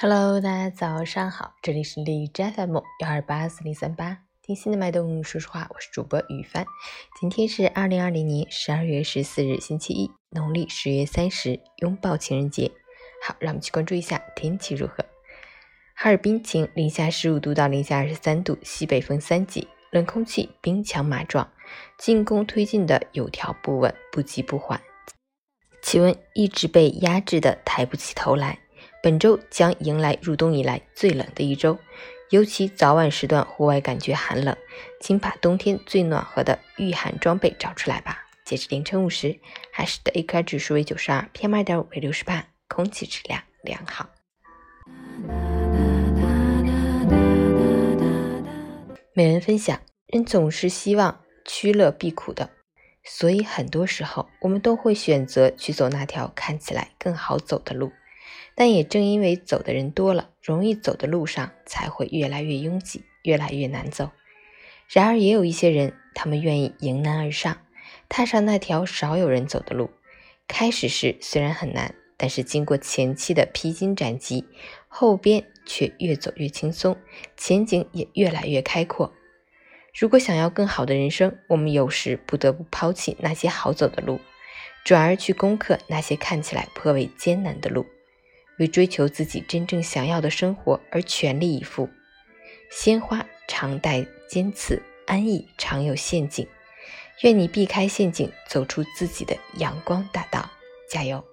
Hello，大家早上好，这里是荔枝 FM 幺二八四零三八，听心的脉动，说实话，我是主播雨帆。今天是二零二零年十二月十四日，星期一，农历十月三十，拥抱情人节。好，让我们去关注一下天气如何。哈尔滨晴，零下十五度到零下二十三度，西北风三级，冷空气兵强马壮，进攻推进的有条不紊，不急不缓，气温一直被压制的抬不起头来。本周将迎来入冬以来最冷的一周，尤其早晚时段户外感觉寒冷，请把冬天最暖和的御寒装备找出来吧。截至凌晨五时，海市的 AQI 指数为九十二，PM 二点五为六十八，空气质量良好。每人分享，人总是希望趋乐避苦的，所以很多时候我们都会选择去走那条看起来更好走的路。但也正因为走的人多了，容易走的路上才会越来越拥挤，越来越难走。然而，也有一些人，他们愿意迎难而上，踏上那条少有人走的路。开始时虽然很难，但是经过前期的披荆斩棘，后边却越走越轻松，前景也越来越开阔。如果想要更好的人生，我们有时不得不抛弃那些好走的路，转而去攻克那些看起来颇为艰难的路。为追求自己真正想要的生活而全力以赴。鲜花常带尖刺，安逸常有陷阱。愿你避开陷阱，走出自己的阳光大道。加油！